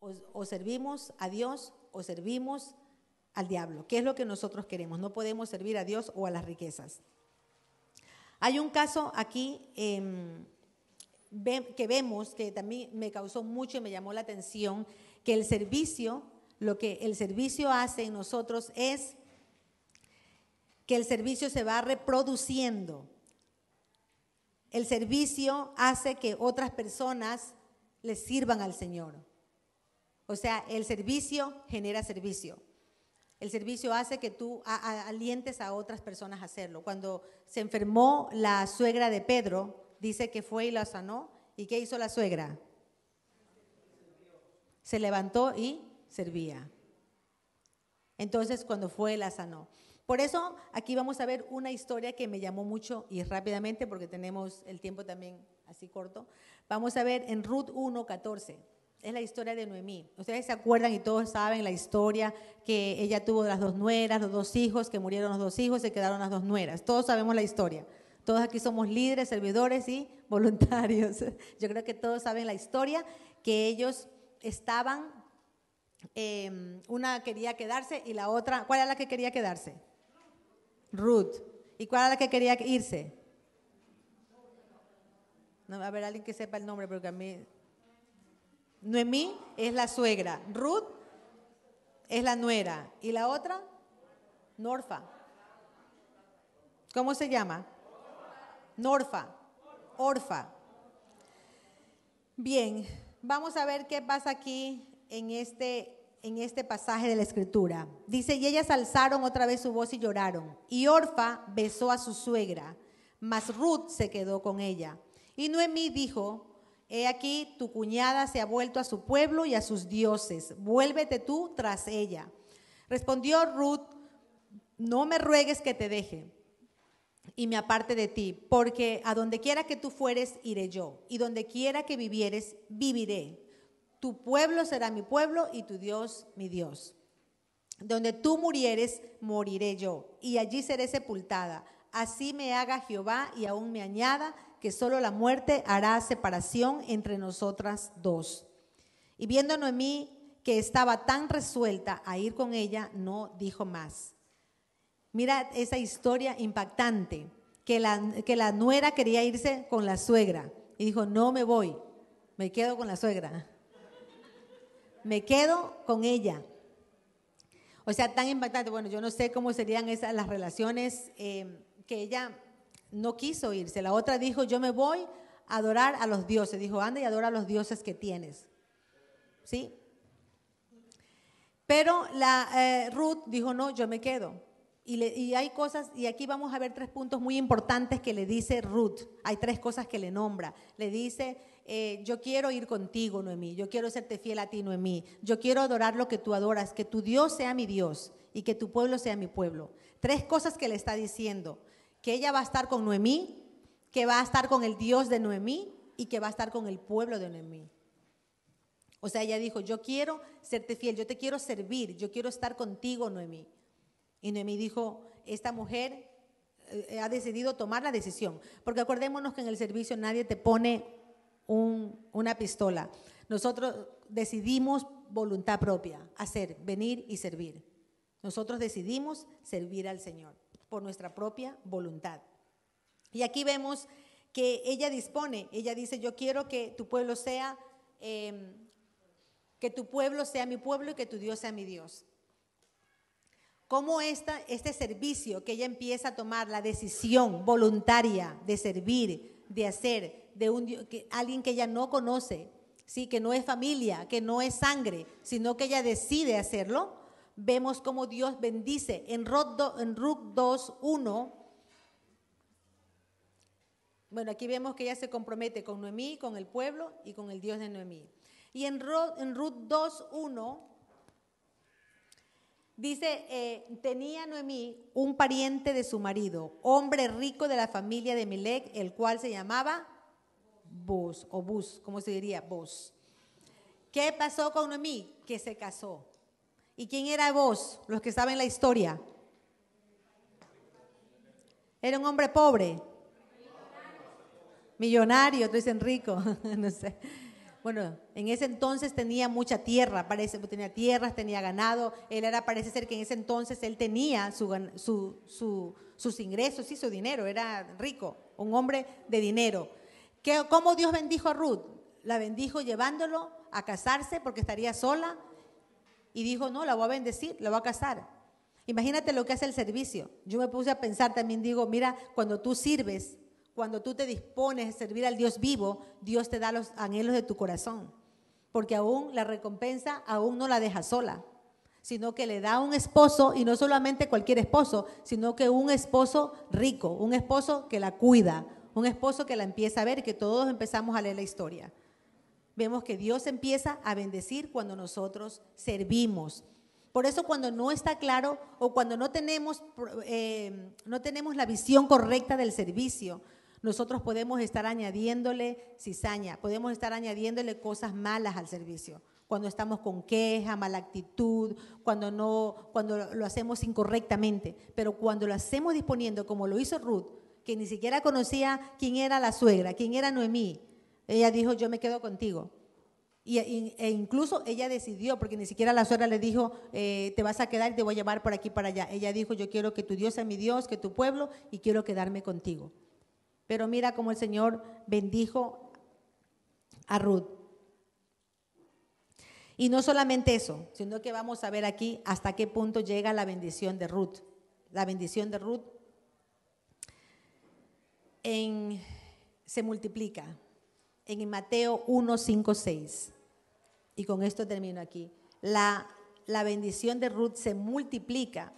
o, servimos a Dios o servimos al diablo. ¿Qué es lo que nosotros queremos? No podemos servir a Dios o a las riquezas. Hay un caso aquí em, que vemos que también me causó mucho y me llamó la atención, que el servicio, lo que el servicio hace en nosotros es que el servicio se va reproduciendo. El servicio hace que otras personas le sirvan al Señor. O sea, el servicio genera servicio. El servicio hace que tú alientes a otras personas a hacerlo. Cuando se enfermó la suegra de Pedro, dice que fue y la sanó. ¿Y qué hizo la suegra? Se levantó y servía. Entonces, cuando fue, la sanó. Por eso aquí vamos a ver una historia que me llamó mucho y rápidamente, porque tenemos el tiempo también así corto. Vamos a ver en Ruth 1, 14. Es la historia de Noemí. Ustedes se acuerdan y todos saben la historia que ella tuvo las dos nueras, los dos hijos, que murieron los dos hijos, se quedaron las dos nueras. Todos sabemos la historia. Todos aquí somos líderes, servidores y voluntarios. Yo creo que todos saben la historia, que ellos estaban, em, una quería quedarse y la otra, ¿cuál era la que quería quedarse? Ruth. ¿Y cuál era la que quería irse? No, a ver, alguien que sepa el nombre, porque a mí... Noemí es la suegra. Ruth es la nuera. ¿Y la otra? Norfa. ¿Cómo se llama? Norfa. Orfa. Bien, vamos a ver qué pasa aquí en este en este pasaje de la escritura. Dice, y ellas alzaron otra vez su voz y lloraron. Y Orfa besó a su suegra, mas Ruth se quedó con ella. Y Noemí dijo, he aquí, tu cuñada se ha vuelto a su pueblo y a sus dioses, vuélvete tú tras ella. Respondió Ruth, no me ruegues que te deje y me aparte de ti, porque a donde quiera que tú fueres, iré yo, y donde quiera que vivieres, viviré tu pueblo será mi pueblo y tu Dios mi Dios. Donde tú murieres, moriré yo, y allí seré sepultada. Así me haga Jehová y aún me añada que solo la muerte hará separación entre nosotras dos. Y viendo Noemí que estaba tan resuelta a ir con ella, no dijo más. Mira esa historia impactante, que la, que la nuera quería irse con la suegra y dijo, no me voy, me quedo con la suegra me quedo con ella. O sea, tan impactante. Bueno, yo no sé cómo serían esas las relaciones eh, que ella no quiso irse. La otra dijo, yo me voy a adorar a los dioses. Dijo, anda y adora a los dioses que tienes. ¿Sí? Pero la eh, Ruth dijo, no, yo me quedo. Y, hay cosas, y aquí vamos a ver tres puntos muy importantes que le dice Ruth. Hay tres cosas que le nombra. Le dice, eh, yo quiero ir contigo, Noemí, yo quiero serte fiel a ti, Noemí, yo quiero adorar lo que tú adoras, que tu Dios sea mi Dios y que tu pueblo sea mi pueblo. Tres cosas que le está diciendo, que ella va a estar con Noemí, que va a estar con el Dios de Noemí y que va a estar con el pueblo de Noemí. O sea, ella dijo, yo quiero serte fiel, yo te quiero servir, yo quiero estar contigo, Noemí. Y Noemí dijo, esta mujer eh, ha decidido tomar la decisión, porque acordémonos que en el servicio nadie te pone una pistola. Nosotros decidimos voluntad propia, hacer, venir y servir. Nosotros decidimos servir al Señor por nuestra propia voluntad. Y aquí vemos que ella dispone, ella dice, yo quiero que tu pueblo sea, em, que tu pueblo sea mi pueblo y que tu Dios sea mi Dios. Cómo esta, este servicio que ella empieza a tomar, la decisión voluntaria de servir, de hacer, de un, alguien que ella no conoce, ¿sí? que no es familia, que no es sangre, sino que ella decide hacerlo, vemos cómo Dios bendice. En Ruth, en 2, 1, bueno, aquí vemos que ella se compromete con Noemí, con el pueblo y con el Dios de Noemí. Y en Ruth, en Ruth 2, 1, dice, eh, tenía Noemí un pariente de su marido, hombre rico de la familia de Melec, el cual se llamaba Bus, o Bus, ¿cómo se diría? Bus. ¿Qué pasó con Noemí? Que se casó. ¿Y quién era vos? Los que saben la historia. Era un hombre pobre. Millonario, otros dicen rico, no sé. bueno, en ese entonces tenía mucha tierra, parece, tenía tierras, tenía ganado. Él era, parece ser que en ese entonces él tenía sus ingresos y su dinero, era rico, un hombre de dinero. ¿Qué, ¿Cómo Dios bendijo a Ruth? La bendijo llevándolo a casarse porque estaría sola y dijo, no, la voy a bendecir, la voy a casar. Imagínate lo que hace el servicio. Yo me puse a pensar también, digo, mira, cuando tú sirves, cuando tú te dispones a servir al Dios vivo, Dios te da los anhelos de tu corazón. Porque aún la recompensa aún no la deja sola, sino que le da un esposo, y no solamente cualquier esposo, sino que un esposo rico, un esposo que la cuida, un esposo que la empieza a ver, que todos empezamos a leer la historia. Vemos que Dios empieza a bendecir cuando nosotros servimos. Por eso cuando no está claro o cuando no tenemos, eh, no tenemos la visión correcta del servicio, nosotros podemos estar añadiéndole cizaña, podemos estar añadiéndole cosas malas al servicio. Cuando estamos con queja, mala actitud, cuando, no, cuando lo hacemos incorrectamente. Pero cuando lo hacemos disponiendo, como lo hizo Ruth, que ni siquiera conocía quién era la suegra, quién era Noemí, ella dijo, yo me quedo contigo. Y, e incluso ella decidió, porque ni siquiera la suegra le dijo, eh, te vas a quedar y te voy a llevar por aquí para allá. Ella dijo, yo quiero que tu Dios sea mi Dios, que tu pueblo, y quiero quedarme contigo. Pero mira cómo el Señor bendijo a Ruth. Y no solamente eso, sino que vamos a ver aquí hasta qué punto llega la bendición de Ruth. La bendición de Ruth se multiplica en Mateo 1, 5, 6. Y con esto termino aquí. La, la bendición de Ruth se multiplica,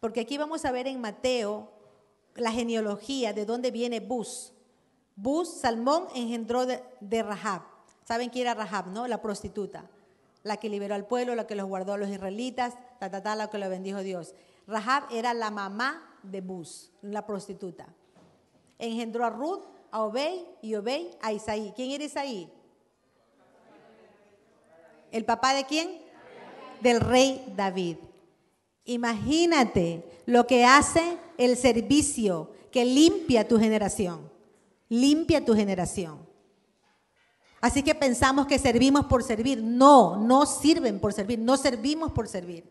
porque aquí vamos a ver en Mateo la genealogía de dónde viene Bus. Bus, Salmón, engendró de, Rahab. ¿Saben quién era Rahab, no? La prostituta. La que liberó al pueblo, la que los guardó a los israelitas, ta, ta, ta, la que lo bendijo Dios. Rahab era la mamá de Bus, la prostituta. Engendró a Ruth, a Obey y Obey a Isaí. ¿Quién era Isaí? ¿El papá de quién? Del rey David. Imagínate lo que hace el servicio que limpia tu generación. Limpia tu generación. Así que pensamos que servimos por servir. No, no sirven por servir, no servimos por servir.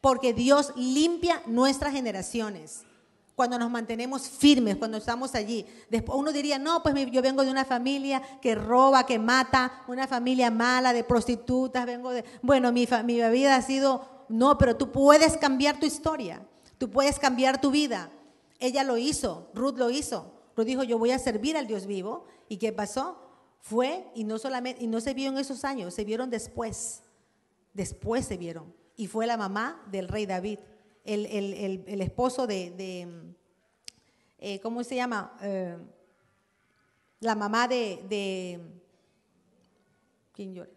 Porque Dios limpia nuestras generaciones. Cuando nos mantenemos firmes, cuando estamos allí. Después uno diría, no, pues yo vengo de una familia que roba, que mata, una familia mala, de prostitutas, vengo de... Bueno, mi, mi vida ha sido no, pero tú puedes cambiar tu historia, tú puedes cambiar tu vida. Ella lo hizo, Ruth lo hizo. Ruth dijo, yo voy a servir al Dios vivo. ¿Y qué pasó? Fue y no solamente, y no se vio en esos años, se vieron después. Después se vieron. Y fue la mamá del rey David, el, esposo de, eh, ¿cómo se llama? Eh, la mamá de, de ¿quién llora?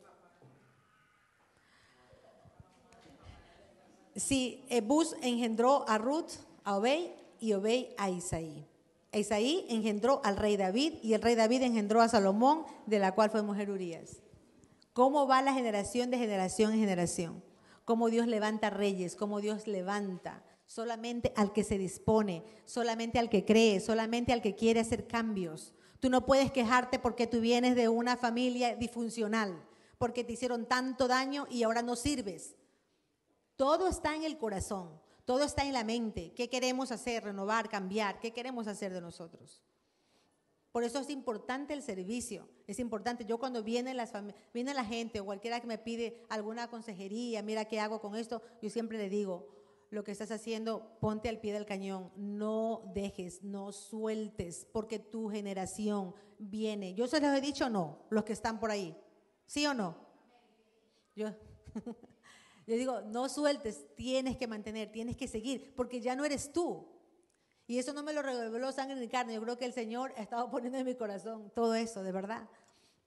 Sí, Bus engendró a Ruth, a Obey y Obey a Isaí. Isaí engendró al rey David y el rey David engendró a Salomón, de la cual fue mujer Urias. ¿Cómo va la generación de generación en generación? Cómo Dios levanta reyes, cómo Dios levanta solamente al que se dispone, solamente al que cree, solamente al que quiere hacer cambios. Tú no puedes quejarte porque tú vienes de una familia disfuncional, porque te hicieron tanto daño y ahora no sirves. Todo está en el corazón, todo está en la mente. ¿Qué queremos hacer? Renovar, cambiar. ¿Qué queremos hacer de nosotros? Por eso es importante el servicio, es importante. Yo cuando viene, las viene la gente o cualquiera que me pide alguna consejería, mira qué hago con esto, yo siempre le digo, lo que estás haciendo, ponte al pie del cañón, no dejes, no sueltes, porque tu generación viene. Yo se los he dicho no, los que están por ahí, ¿sí o no? Yo. Yo digo, no sueltes, tienes que mantener, tienes que seguir, porque ya no eres tú. Y eso no me lo reveló sangre ni carne. Yo creo que el Señor ha estado poniendo en mi corazón todo eso, de verdad.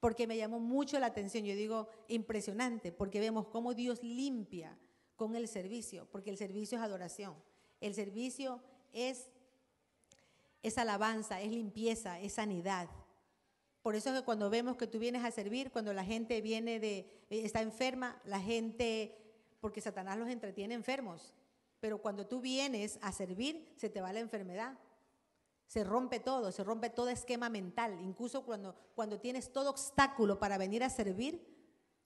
Porque me llamó mucho la atención. Yo digo, impresionante, porque vemos cómo Dios limpia con el servicio, porque el servicio es adoración. El servicio es, es alabanza, es limpieza, es sanidad. Por eso es que cuando vemos que tú vienes a servir, cuando la gente viene de, está enferma, la gente porque Satanás los entretiene enfermos. Pero cuando tú vienes a servir, se te va la enfermedad. Se rompe todo, se rompe todo esquema mental. Incluso cuando, cuando tienes todo obstáculo para venir a servir,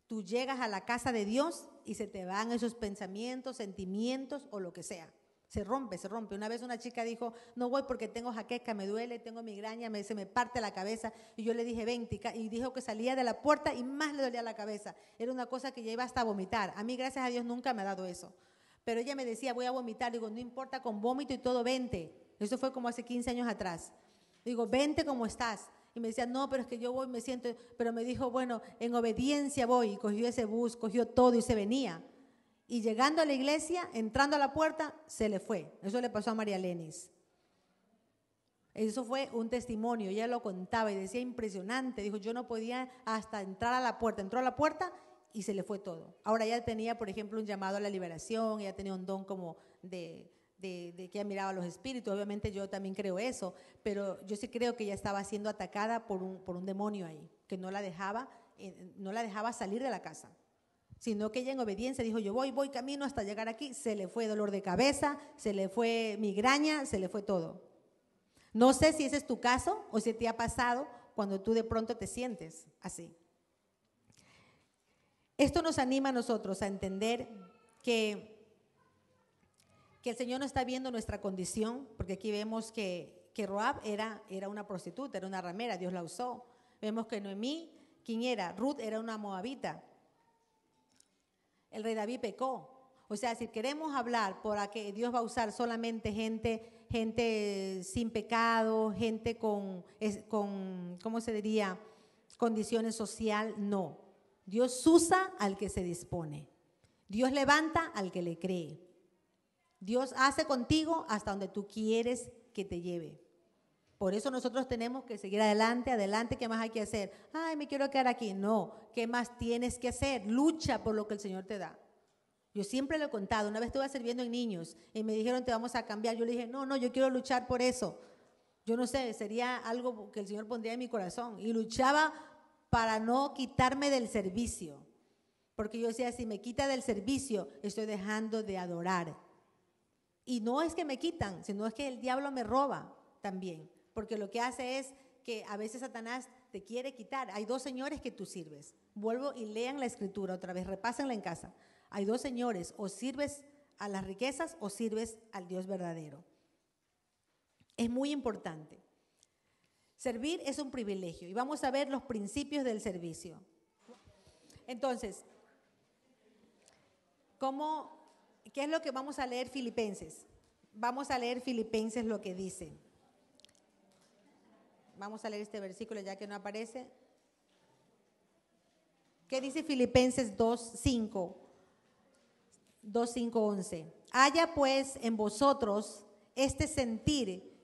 tú llegas a la casa de Dios y se te van esos pensamientos, sentimientos o lo que sea. Se rompe, se rompe. Una vez una chica dijo, no voy porque tengo jaqueca, me duele, tengo migraña, me, se me parte la cabeza. Y yo le dije, ven, y dijo que salía de la puerta y más le dolía la cabeza. Era una cosa que ya iba hasta a vomitar. A mí, gracias a Dios, nunca me ha dado eso. Pero ella me decía, voy a vomitar. Digo, no importa, con vómito y todo, vente. Eso fue como hace 15 años atrás. Digo, vente como estás. Y me decía, no, pero es que yo voy, me siento, pero me dijo, bueno, en obediencia voy. Y cogió ese bus, cogió todo y se venía. Y llegando a la iglesia, entrando a la puerta, se le fue. Eso le pasó a María Lenis. Eso fue un testimonio, ella lo contaba y decía impresionante. Dijo, yo no podía hasta entrar a la puerta. Entró a la puerta y se le fue todo. Ahora ella tenía, por ejemplo, un llamado a la liberación, ella tenía un don como de que ella miraba los espíritus. Obviamente yo también creo eso, pero yo sí creo que ella estaba siendo atacada por un, por un demonio ahí, que no la, dejaba, eh, no la dejaba salir de la casa, sino que ella en obediencia dijo, yo voy, voy camino hasta llegar aquí, se le fue dolor de cabeza, se le fue migraña, se le fue todo. No sé si ese es tu caso o si te ha pasado cuando tú de pronto te sientes así. Esto nos anima a nosotros a entender que que el Señor no está viendo nuestra condición, porque aquí vemos que, que Roab era, era una prostituta, era una ramera, Dios la usó. Vemos que Noemí, ¿quién era? Ruth era una moabita. El rey David pecó. O sea, si queremos hablar por que Dios va a usar solamente gente, gente sin pecado, gente con, con, ¿cómo se diría? Condiciones social, no. Dios usa al que se dispone. Dios levanta al que le cree. Dios hace contigo hasta donde tú quieres que te lleve. Por eso nosotros tenemos que seguir adelante, adelante, ¿qué más hay que hacer? Ay, me quiero quedar aquí. No, ¿qué más tienes que hacer? Lucha por lo que el Señor te da. Yo siempre lo he contado, una vez estuve sirviendo en niños y me dijeron, te vamos a cambiar. Yo le dije, no, no, yo quiero luchar por eso. Yo no sé, sería algo que el Señor pondría en mi corazón. Y luchaba para no quitarme del servicio. Porque yo decía, si me quita del servicio, estoy dejando de adorar. Y no es que me quitan, sino es que el diablo me roba también, porque lo que hace es que a veces Satanás te quiere quitar. Hay dos señores que tú sirves. Vuelvo y lean la escritura otra vez, repásenla en casa. Hay dos señores, o sirves a las riquezas o sirves al Dios verdadero. Es muy importante. Servir es un privilegio y vamos a ver los principios del servicio. Entonces, ¿cómo ¿Qué es lo que vamos a leer Filipenses? Vamos a leer Filipenses lo que dice. Vamos a leer este versículo ya que no aparece. ¿Qué dice Filipenses 2, 5? 2, 5, 11. Haya pues en vosotros este sentir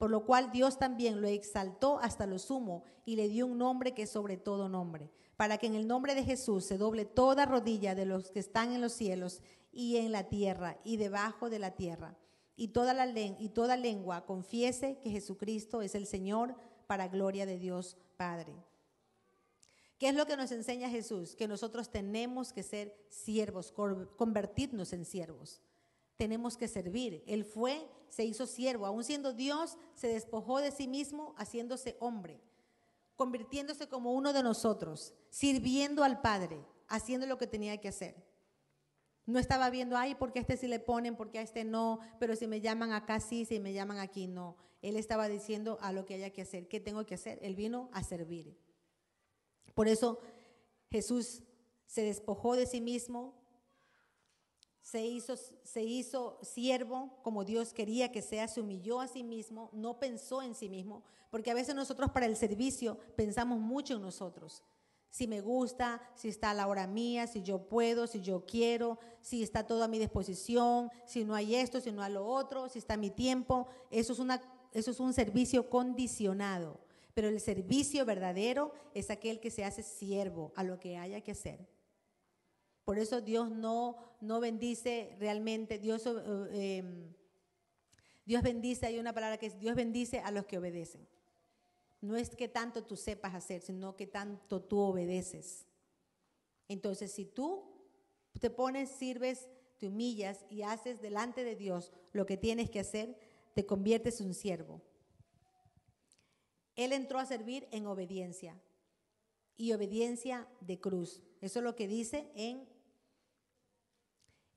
Por lo cual Dios también lo exaltó hasta lo sumo y le dio un nombre que es sobre todo nombre, para que en el nombre de Jesús se doble toda rodilla de los que están en los cielos y en la tierra y debajo de la tierra y toda, y toda lengua confiese que Jesucristo es el Señor para gloria de Dios Padre. ¿Qué es lo que nos enseña Jesús? Que nosotros tenemos que ser siervos, convertirnos en siervos. Tenemos que servir. Él fue, se hizo siervo. Aún siendo Dios, se despojó de sí mismo haciéndose hombre, convirtiéndose como uno de nosotros, sirviendo al Padre, haciendo lo que tenía que hacer. No estaba viendo, ay, porque a este sí le ponen, porque a este no, pero si me llaman acá sí, si me llaman aquí no. Él estaba diciendo a lo que haya que hacer, ¿qué tengo que hacer? Él vino a servir. Por eso Jesús se despojó de sí mismo, se hizo, se hizo siervo como Dios quería que sea, se humilló a sí mismo, no pensó en sí mismo, porque a veces nosotros para el servicio pensamos mucho en nosotros si me gusta, si está la hora mía, si yo puedo, si yo quiero, si está todo a mi disposición, si no hay esto, si no hay lo otro, si está mi tiempo. Eso es, una, eso es un servicio condicionado. Pero el servicio verdadero es aquel que se hace siervo a lo que haya que hacer. Por eso Dios no, no bendice realmente, Dios, eh, em, Dios bendice, hay una palabra que es Dios bendice a los que obedecen. No es que tanto tú sepas hacer, sino que tanto tú obedeces. Entonces, si tú te pones, sirves, te humillas y haces delante de Dios lo que tienes que hacer, te conviertes en un siervo. Él entró a servir en obediencia y obediencia de cruz. Eso es lo que dice en,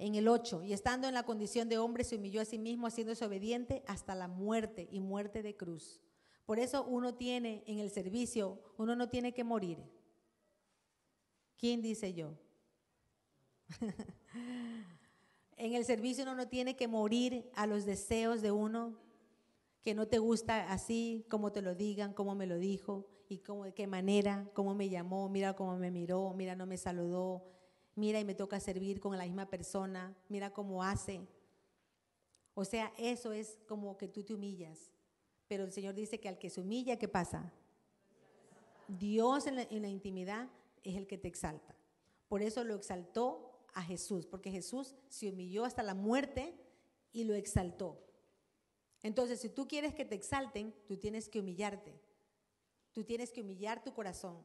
en el 8. Y estando en la condición de hombre, se humilló a sí mismo, haciéndose obediente hasta la muerte y muerte de cruz. Por eso uno tiene en el servicio, uno no tiene que morir. ¿Quién dice yo? en el servicio uno no tiene que morir a los deseos de uno, que no te gusta así, como te lo digan, como me lo dijo, y cómo, de qué manera, cómo me llamó, mira cómo me miró, mira no me saludó, mira y me toca servir con la misma persona, mira cómo hace. O sea, eso es como que tú te humillas. Pero el Señor dice que al que se humilla, ¿qué pasa? Dios en la, en la intimidad es el que te exalta. Por eso lo exaltó a Jesús, porque Jesús se humilló hasta la muerte y lo exaltó. Entonces, si tú quieres que te exalten, tú tienes que humillarte. Tú tienes que humillar tu corazón.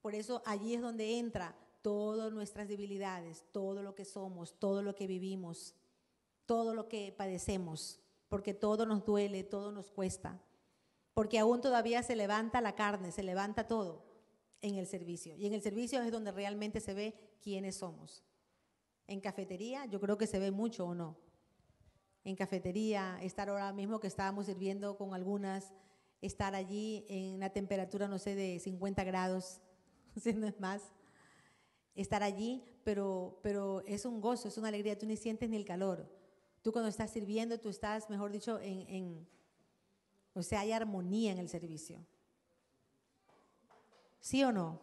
Por eso allí es donde entra todas nuestras debilidades, todo lo que somos, todo lo que vivimos, todo lo que padecemos, porque todo nos duele, todo nos cuesta. Porque aún todavía se levanta la carne, se levanta todo en el servicio. Y en el servicio es donde realmente se ve quiénes somos. En cafetería yo creo que se ve mucho o no en cafetería, estar ahora mismo que estábamos sirviendo con algunas, estar allí en una temperatura, no sé, de 50 grados, si no es más, estar allí, pero, pero es un gozo, es una alegría, tú ni sientes ni el calor. Tú cuando estás sirviendo, tú estás, mejor dicho, en, en o sea, hay armonía en el servicio. ¿Sí o no?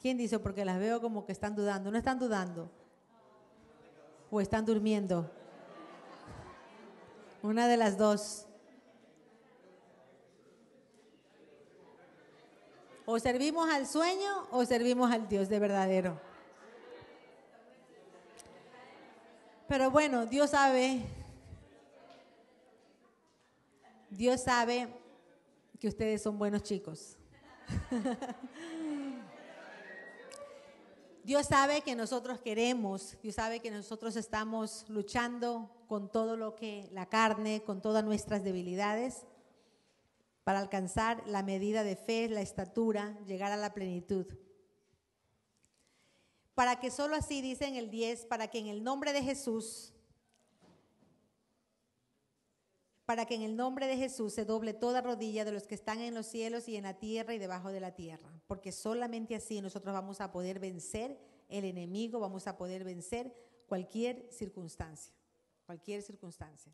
¿Quién dice? Porque las veo como que están dudando. ¿No están dudando? ¿O están durmiendo? Una de las dos. O servimos al sueño o servimos al Dios de verdadero. Pero bueno, Dios sabe, Dios sabe que ustedes son buenos chicos. Dios sabe que nosotros queremos, Dios sabe que nosotros estamos luchando con todo lo que la carne, con todas nuestras debilidades, para alcanzar la medida de fe, la estatura, llegar a la plenitud. Para que solo así, dice en el 10, para que en el nombre de Jesús, para que en el nombre de Jesús se doble toda rodilla de los que están en los cielos y en la tierra y debajo de la tierra, porque solamente así nosotros vamos a poder vencer el enemigo, vamos a poder vencer cualquier circunstancia, cualquier circunstancia.